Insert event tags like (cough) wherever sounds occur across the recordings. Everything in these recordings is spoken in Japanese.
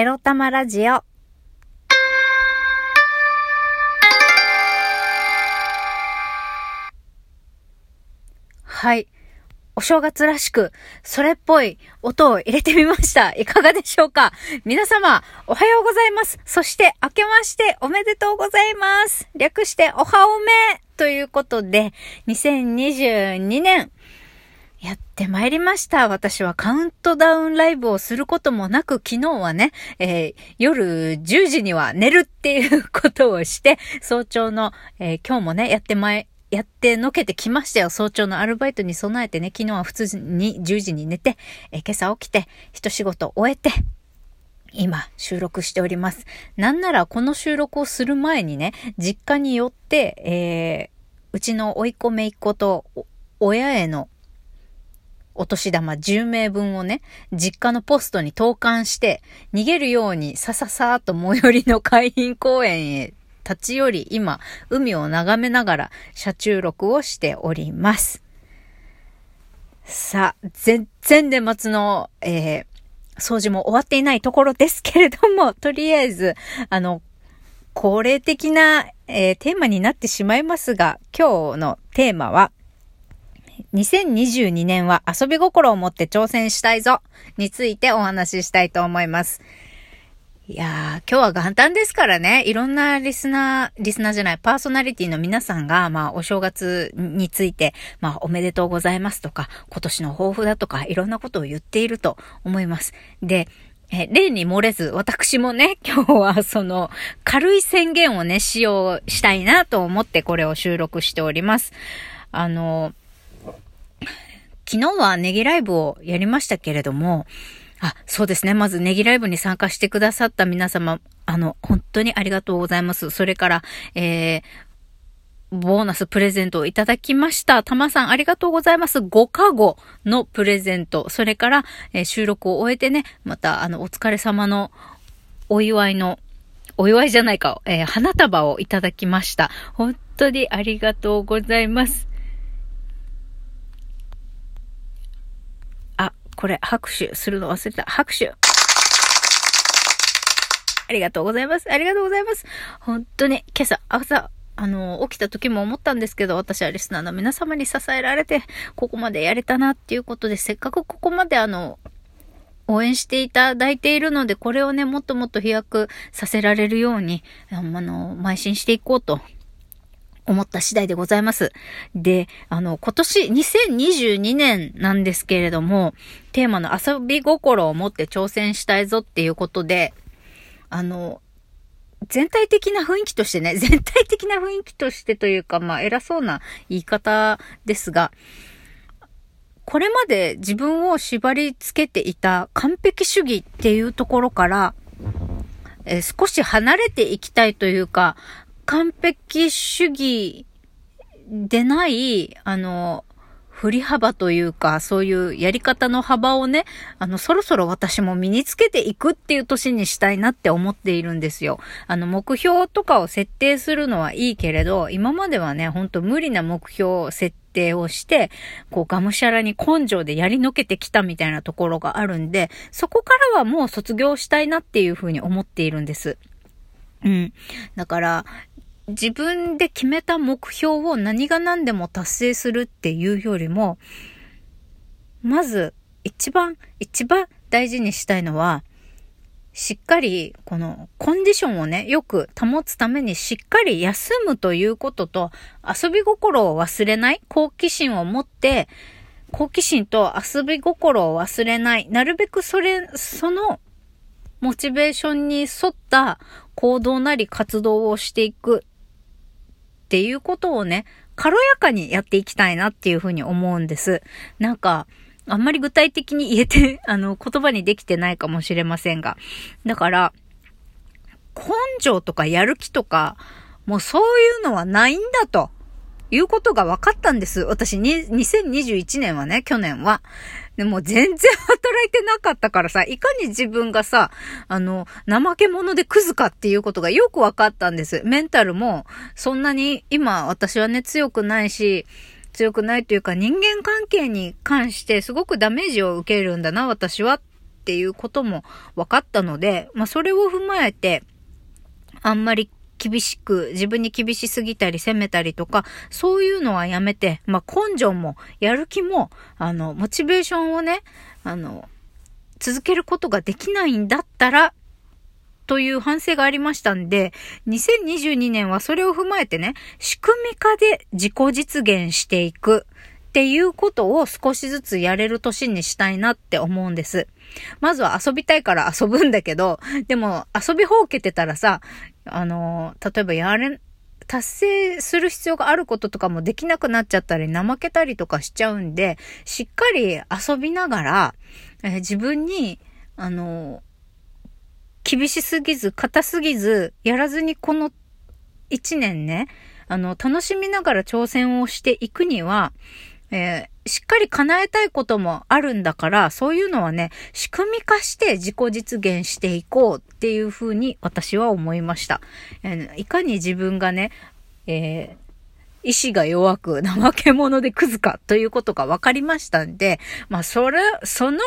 エロ玉ラジオ。はい。お正月らしく、それっぽい音を入れてみました。いかがでしょうか？皆様、おはようございます。そして、明けましておめでとうございます。略して、おはおめということで、2022年、やってまいりました。私はカウントダウンライブをすることもなく、昨日はね、えー、夜10時には寝るっていうことをして、早朝の、えー、今日もね、やってまい、やってのけてきましたよ。早朝のアルバイトに備えてね、昨日は普通に10時に寝て、えー、今朝起きて、一仕事終えて、今、収録しております。なんなら、この収録をする前にね、実家によって、えー、うちの甥っ子姪っ子と、親へのお年玉10名分をね、実家のポストに投函して、逃げるようにさささーっと最寄りの海浜公園へ立ち寄り、今、海を眺めながら車中録をしております。さあ、全然年末の、えー、掃除も終わっていないところですけれども、(laughs) とりあえず、あの、恒例的な、えー、テーマになってしまいますが、今日のテーマは、2022年は遊び心を持って挑戦したいぞについてお話ししたいと思います。いやー、今日は元旦ですからね、いろんなリスナー、リスナーじゃない、パーソナリティの皆さんが、まあ、お正月について、まあ、おめでとうございますとか、今年の抱負だとか、いろんなことを言っていると思います。で、え、例に漏れず、私もね、今日はその、軽い宣言をね、使用したいなと思ってこれを収録しております。あの、昨日はネギライブをやりましたけれども、あ、そうですね。まずネギライブに参加してくださった皆様、あの、本当にありがとうございます。それから、えー、ボーナスプレゼントをいただきました。たまさんありがとうございます。5カゴのプレゼント。それから、えー、収録を終えてね、また、あの、お疲れ様のお祝いの、お祝いじゃないか、えー、花束をいただきました。本当にありがとうございます。これ、拍手するの忘れた。拍手。ありがとうございます。ありがとうございます。本当に、今朝、朝、あの、起きた時も思ったんですけど、私はリスナーの皆様に支えられて、ここまでやれたなっていうことで、せっかくここまであの、応援していただいているので、これをね、もっともっと飛躍させられるように、あの、邁進していこうと思った次第でございます。で、あの、今年2022年なんですけれども、テーマの遊び心を持って挑戦したいぞっていうことで、あの、全体的な雰囲気としてね、(laughs) 全体的な雰囲気としてというか、まあ偉そうな言い方ですが、これまで自分を縛り付けていた完璧主義っていうところから、え、少し離れていきたいというか、完璧主義でない、あの、振り幅というか、そういうやり方の幅をね、あの、そろそろ私も身につけていくっていう年にしたいなって思っているんですよ。あの、目標とかを設定するのはいいけれど、今まではね、ほんと無理な目標設定をして、こう、がむしゃらに根性でやりのけてきたみたいなところがあるんで、そこからはもう卒業したいなっていうふうに思っているんです。うん。だから、自分で決めた目標を何が何でも達成するっていうよりも、まず一番、一番大事にしたいのは、しっかり、このコンディションをね、よく保つためにしっかり休むということと、遊び心を忘れない、好奇心を持って、好奇心と遊び心を忘れない、なるべくそれ、その、モチベーションに沿った行動なり活動をしていく。っていうことをね、軽やかにやっていきたいなっていうふうに思うんです。なんか、あんまり具体的に言えて、(laughs) あの、言葉にできてないかもしれませんが。だから、根性とかやる気とか、もうそういうのはないんだと。いうことが分かったんです。私に、2021年はね、去年は。でも全然働いてなかったからさ、いかに自分がさ、あの、怠け者でクズかっていうことがよく分かったんです。メンタルも、そんなに、今私はね、強くないし、強くないというか人間関係に関してすごくダメージを受けるんだな、私はっっっていうことも分かったので、まあそれを踏まえて、あんまり厳しく、自分に厳しすぎたり責めたりとか、そういうのはやめて、まあ、根性も、やる気も、あの、モチベーションをね、あの、続けることができないんだったら、という反省がありましたんで、2022年はそれを踏まえてね、仕組み化で自己実現していくっていうことを少しずつやれる年にしたいなって思うんです。まずは遊びたいから遊ぶんだけど、でも遊びほうけてたらさ、あの、例えばやれ、達成する必要があることとかもできなくなっちゃったり、怠けたりとかしちゃうんで、しっかり遊びながら、えー、自分に、あの、厳しすぎず、硬すぎず、やらずにこの一年ね、あの、楽しみながら挑戦をしていくには、えー、しっかり叶えたいこともあるんだから、そういうのはね、仕組み化して自己実現していこうっていうふうに私は思いました。え、いかに自分がね、えー、意志が弱く怠け者でクズかということが分かりましたんで、まあそれ、その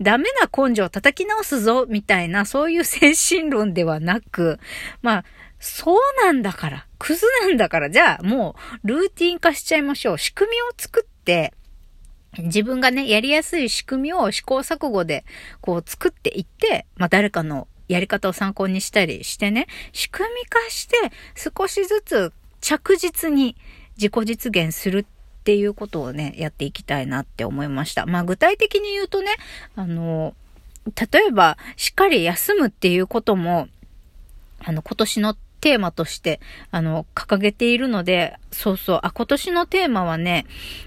ダメな根性を叩き直すぞみたいなそういう精神論ではなく、まあそうなんだから、クズなんだから、じゃあもうルーティン化しちゃいましょう。仕組みを作って、自分がね、やりやすい仕組みを試行錯誤で、こう作っていって、まあ誰かのやり方を参考にしたりしてね、仕組み化して少しずつ着実に自己実現するっていうことをね、やっていきたいなって思いました。まあ具体的に言うとね、あの、例えば、しっかり休むっていうことも、あの、今年のテーマとして、あの、掲げているので、そうそう、あ、今年のテーマはね、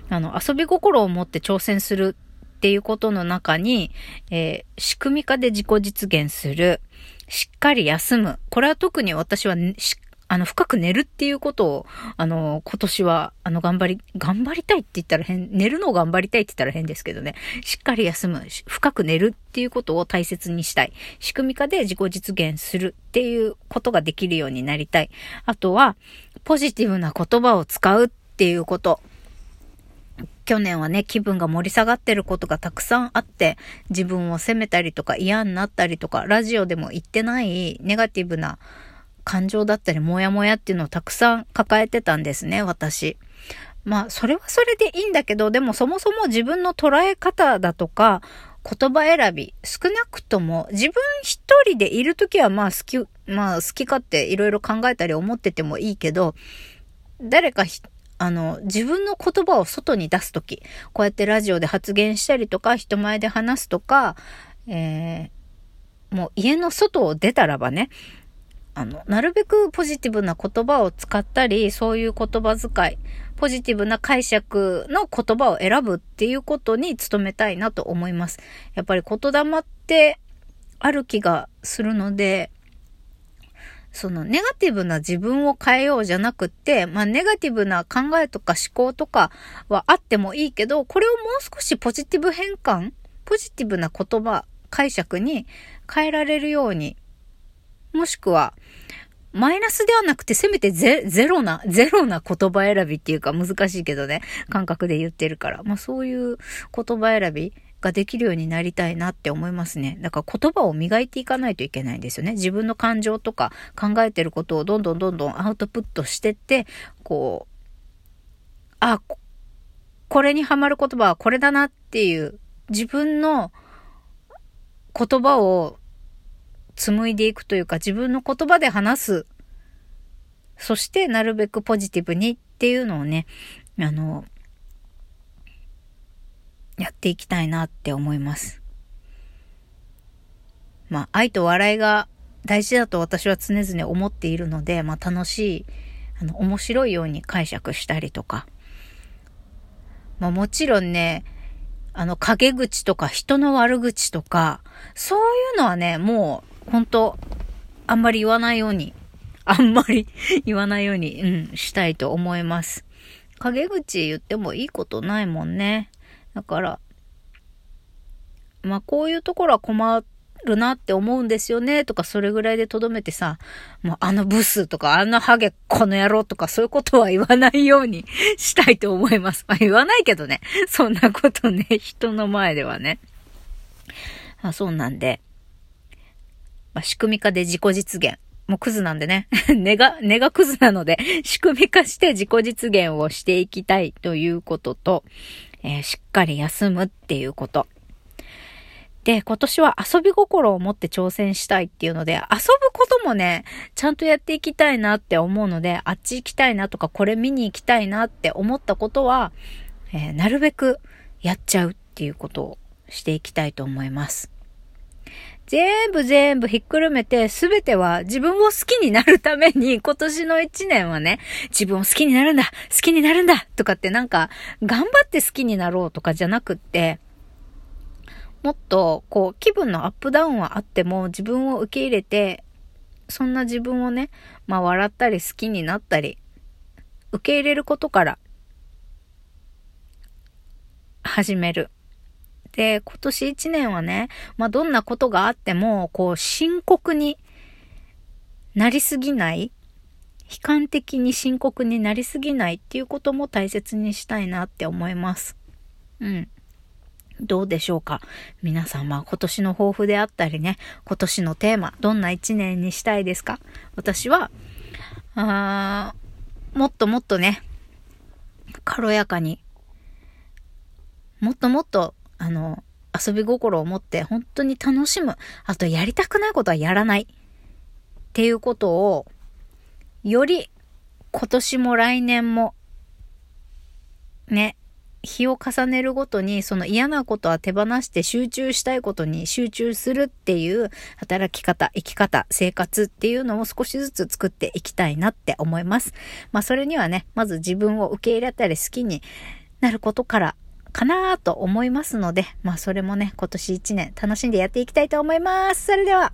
あの、遊び心を持って挑戦するっていうことの中に、えー、仕組み化で自己実現する、しっかり休む。これは特に私はしっあの、深く寝るっていうことを、あの、今年は、あの、頑張り、頑張りたいって言ったら変、寝るのを頑張りたいって言ったら変ですけどね、しっかり休む、深く寝るっていうことを大切にしたい。仕組み化で自己実現するっていうことができるようになりたい。あとは、ポジティブな言葉を使うっていうこと。去年はね、気分が盛り下がってることがたくさんあって、自分を責めたりとか嫌になったりとか、ラジオでも言ってないネガティブな感情だったり、もやもやっていうのをたくさん抱えてたんですね、私。まあ、それはそれでいいんだけど、でもそもそも自分の捉え方だとか、言葉選び、少なくとも自分一人でいるときはまあ好き、まあ好き勝手いろいろ考えたり思っててもいいけど、誰かあの、自分の言葉を外に出すとき、こうやってラジオで発言したりとか、人前で話すとか、えー、もう家の外を出たらばね、あの、なるべくポジティブな言葉を使ったり、そういう言葉遣い、ポジティブな解釈の言葉を選ぶっていうことに努めたいなと思います。やっぱり言霊ってある気がするので、そのネガティブな自分を変えようじゃなくって、まあネガティブな考えとか思考とかはあってもいいけど、これをもう少しポジティブ変換、ポジティブな言葉、解釈に変えられるようにもしくは、マイナスではなくて、せめてゼゼロな、ゼロな言葉選びっていうか難しいけどね、感覚で言ってるから。まあそういう言葉選びができるようになりたいなって思いますね。だから言葉を磨いていかないといけないんですよね。自分の感情とか考えてることをどんどんどんどんアウトプットしてって、こう、あ、これにハマる言葉はこれだなっていう自分の言葉を紡いでいくというか自分の言葉で話す。そしてなるべくポジティブにっていうのをね、あの、やっていきたいなって思います。まあ、愛と笑いが大事だと私は常々思っているので、まあ、楽しい、あの、面白いように解釈したりとか。まあ、もちろんね、あの、陰口とか人の悪口とか、そういうのはね、もう本当あんまり言わないように、あんまり (laughs) 言わないように、うん、したいと思います。陰口言ってもいいことないもんね。だから、まあこういうところは困るなって思うんですよねとかそれぐらいでとどめてさ、もうあのブスとかあのハゲこの野郎とかそういうことは言わないように (laughs) したいと思います。まあ言わないけどね。そんなことね、人の前ではね。あそうなんで、まあ仕組み化で自己実現。もうクズなんでね。(laughs) 根が、根がクズなので、(laughs) 仕組み化して自己実現をしていきたいということと、えー、しっかり休むっていうこと。で、今年は遊び心を持って挑戦したいっていうので、遊ぶこともね、ちゃんとやっていきたいなって思うので、あっち行きたいなとか、これ見に行きたいなって思ったことは、えー、なるべくやっちゃうっていうことをしていきたいと思います。全部全部ひっくるめて、すべては自分を好きになるために、今年の一年はね、自分を好きになるんだ好きになるんだとかってなんか、頑張って好きになろうとかじゃなくって、もっと、こう、気分のアップダウンはあっても、自分を受け入れて、そんな自分をね、まあ笑ったり好きになったり、受け入れることから始める。で、今年一年はね、まあ、どんなことがあっても、こう、深刻になりすぎない、悲観的に深刻になりすぎないっていうことも大切にしたいなって思います。うん。どうでしょうか？皆様、今年の抱負であったりね、今年のテーマ、どんな一年にしたいですか？私は、あーもっともっとね、軽やかに、もっともっとあの、遊び心を持って本当に楽しむ。あと、やりたくないことはやらない。っていうことを、より今年も来年も、ね、日を重ねるごとに、その嫌なことは手放して集中したいことに集中するっていう働き方、生き方、生活っていうのを少しずつ作っていきたいなって思います。まあそれにはね、まず自分を受け入れたり好きになることからかなと思いますので、まあそれもね、今年1年楽しんでやっていきたいと思います。それでは。